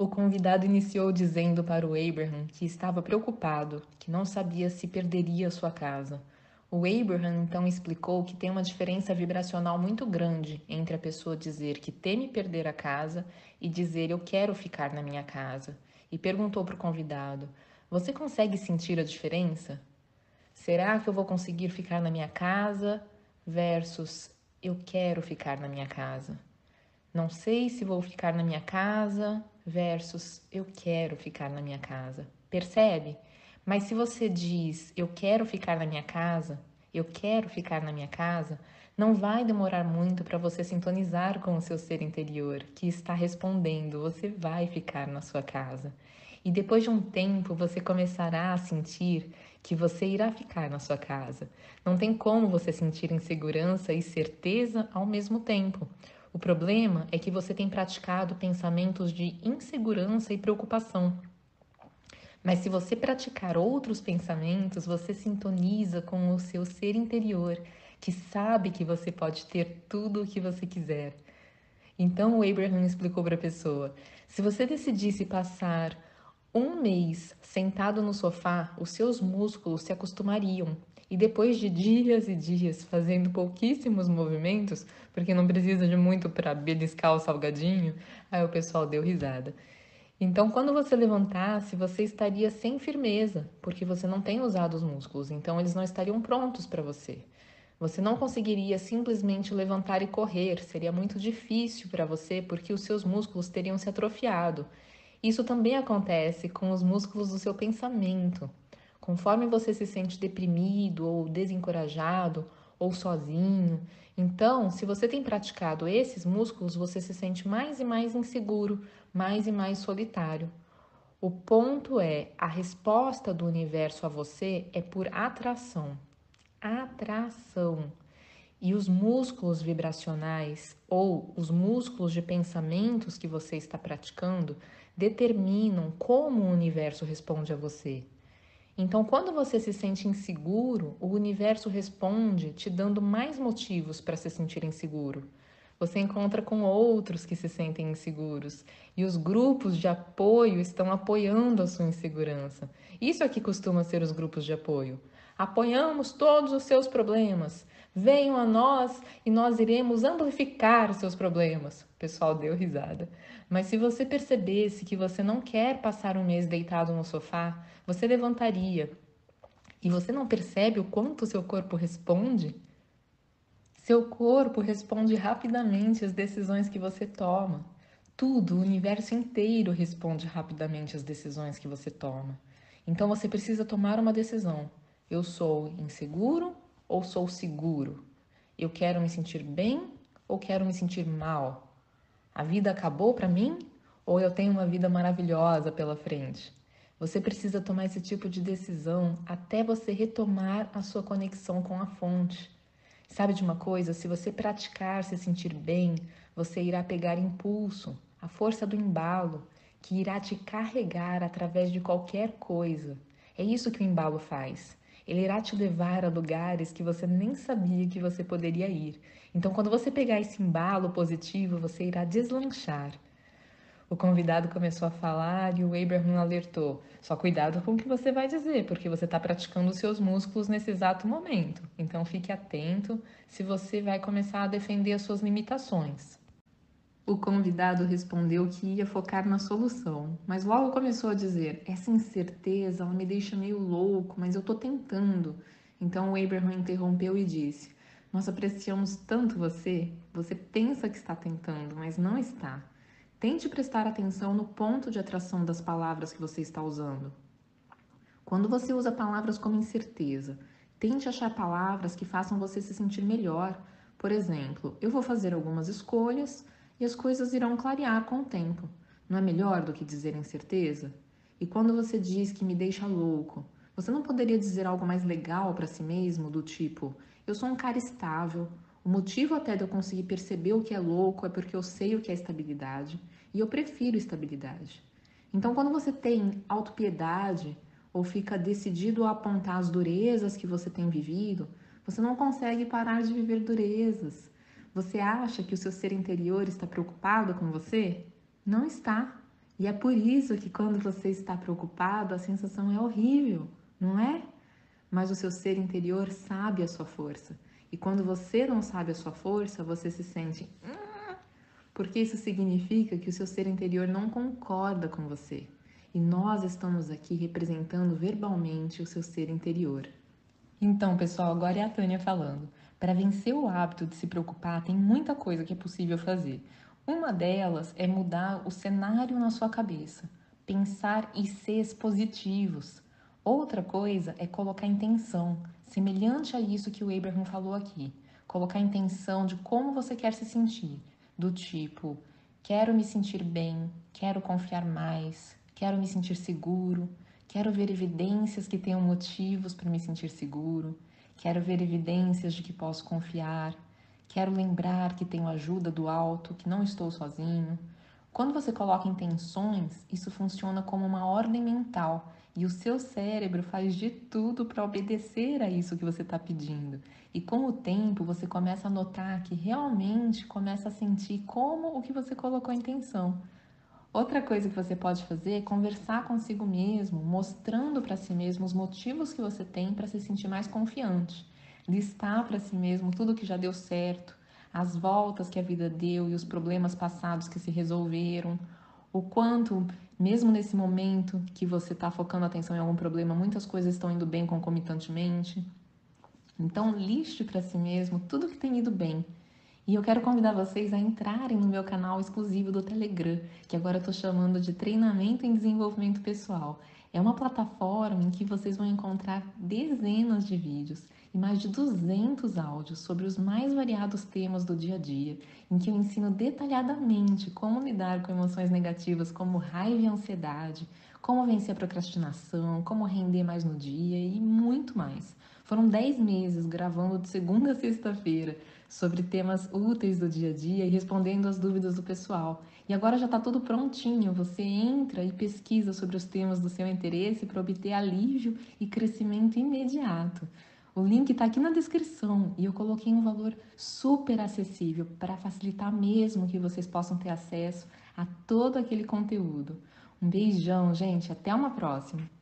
O convidado iniciou dizendo para o Abraham que estava preocupado, que não sabia se perderia sua casa. O Abraham então explicou que tem uma diferença vibracional muito grande entre a pessoa dizer que teme perder a casa e dizer eu quero ficar na minha casa. E perguntou para o convidado: Você consegue sentir a diferença? Será que eu vou conseguir ficar na minha casa versus eu quero ficar na minha casa? Não sei se vou ficar na minha casa versus eu quero ficar na minha casa. Percebe? Mas se você diz eu quero ficar na minha casa, eu quero ficar na minha casa, não vai demorar muito para você sintonizar com o seu ser interior que está respondendo, você vai ficar na sua casa. E depois de um tempo você começará a sentir que você irá ficar na sua casa. Não tem como você sentir insegurança e certeza ao mesmo tempo. O problema é que você tem praticado pensamentos de insegurança e preocupação. Mas se você praticar outros pensamentos, você sintoniza com o seu ser interior, que sabe que você pode ter tudo o que você quiser. Então o Abraham explicou para a pessoa: se você decidisse passar um mês sentado no sofá, os seus músculos se acostumariam e depois de dias e dias fazendo pouquíssimos movimentos, porque não precisa de muito para beliscar o salgadinho, aí o pessoal deu risada. Então, quando você levantasse, você estaria sem firmeza, porque você não tem usado os músculos, então eles não estariam prontos para você. Você não conseguiria simplesmente levantar e correr, seria muito difícil para você, porque os seus músculos teriam se atrofiado. Isso também acontece com os músculos do seu pensamento. Conforme você se sente deprimido ou desencorajado ou sozinho, então, se você tem praticado esses músculos, você se sente mais e mais inseguro, mais e mais solitário. O ponto é, a resposta do universo a você é por atração. Atração. E os músculos vibracionais ou os músculos de pensamentos que você está praticando determinam como o universo responde a você. Então, quando você se sente inseguro, o universo responde te dando mais motivos para se sentir inseguro. Você encontra com outros que se sentem inseguros e os grupos de apoio estão apoiando a sua insegurança. Isso é que costuma ser os grupos de apoio. Apoiamos todos os seus problemas. Venham a nós e nós iremos amplificar os seus problemas. O pessoal deu risada. Mas se você percebesse que você não quer passar um mês deitado no sofá, você levantaria. E você não percebe o quanto seu corpo responde? Seu corpo responde rapidamente às decisões que você toma. Tudo, o universo inteiro responde rapidamente às decisões que você toma. Então você precisa tomar uma decisão. Eu sou inseguro ou sou seguro? Eu quero me sentir bem ou quero me sentir mal? A vida acabou para mim ou eu tenho uma vida maravilhosa pela frente? Você precisa tomar esse tipo de decisão até você retomar a sua conexão com a fonte. Sabe de uma coisa? Se você praticar se sentir bem, você irá pegar impulso, a força do embalo, que irá te carregar através de qualquer coisa. É isso que o embalo faz. Ele irá te levar a lugares que você nem sabia que você poderia ir. Então, quando você pegar esse embalo positivo, você irá deslanchar. O convidado começou a falar e o Abraham alertou: só cuidado com o que você vai dizer, porque você está praticando os seus músculos nesse exato momento. Então, fique atento se você vai começar a defender as suas limitações. O convidado respondeu que ia focar na solução, mas logo começou a dizer: Essa incerteza ela me deixa meio louco, mas eu tô tentando. Então o Abraham interrompeu e disse: Nós apreciamos tanto você, você pensa que está tentando, mas não está. Tente prestar atenção no ponto de atração das palavras que você está usando. Quando você usa palavras como incerteza, tente achar palavras que façam você se sentir melhor. Por exemplo, eu vou fazer algumas escolhas e as coisas irão clarear com o tempo. Não é melhor do que dizer incerteza? E quando você diz que me deixa louco, você não poderia dizer algo mais legal para si mesmo, do tipo: eu sou um cara estável, o motivo até de eu conseguir perceber o que é louco é porque eu sei o que é estabilidade e eu prefiro estabilidade. Então, quando você tem autopiedade ou fica decidido a apontar as durezas que você tem vivido, você não consegue parar de viver durezas. Você acha que o seu ser interior está preocupado com você? Não está. E é por isso que quando você está preocupado, a sensação é horrível, não é? Mas o seu ser interior sabe a sua força. E quando você não sabe a sua força, você se sente. Hum", porque isso significa que o seu ser interior não concorda com você. E nós estamos aqui representando verbalmente o seu ser interior. Então, pessoal, agora é a Tânia falando. Para vencer o hábito de se preocupar, tem muita coisa que é possível fazer. Uma delas é mudar o cenário na sua cabeça, pensar em seres positivos. Outra coisa é colocar intenção, semelhante a isso que o Abraham falou aqui. Colocar intenção de como você quer se sentir, do tipo, quero me sentir bem, quero confiar mais, quero me sentir seguro, Quero ver evidências que tenham motivos para me sentir seguro. Quero ver evidências de que posso confiar. Quero lembrar que tenho ajuda do alto, que não estou sozinho. Quando você coloca intenções, isso funciona como uma ordem mental e o seu cérebro faz de tudo para obedecer a isso que você está pedindo. E com o tempo você começa a notar que realmente começa a sentir como o que você colocou em intenção. Outra coisa que você pode fazer é conversar consigo mesmo, mostrando para si mesmo os motivos que você tem para se sentir mais confiante. Listar para si mesmo tudo que já deu certo, as voltas que a vida deu e os problemas passados que se resolveram, o quanto, mesmo nesse momento que você está focando a atenção em algum problema, muitas coisas estão indo bem concomitantemente. Então, liste para si mesmo tudo que tem ido bem e eu quero convidar vocês a entrarem no meu canal exclusivo do Telegram, que agora eu estou chamando de Treinamento em Desenvolvimento Pessoal. É uma plataforma em que vocês vão encontrar dezenas de vídeos e mais de 200 áudios sobre os mais variados temas do dia a dia, em que eu ensino detalhadamente como lidar com emoções negativas como raiva e ansiedade, como vencer a procrastinação, como render mais no dia e muito mais. Foram 10 meses gravando de segunda a sexta-feira sobre temas úteis do dia a dia e respondendo as dúvidas do pessoal. E agora já está tudo prontinho, você entra e pesquisa sobre os temas do seu interesse para obter alívio e crescimento imediato. O link está aqui na descrição e eu coloquei um valor super acessível para facilitar mesmo que vocês possam ter acesso a todo aquele conteúdo. Um beijão, gente, até uma próxima!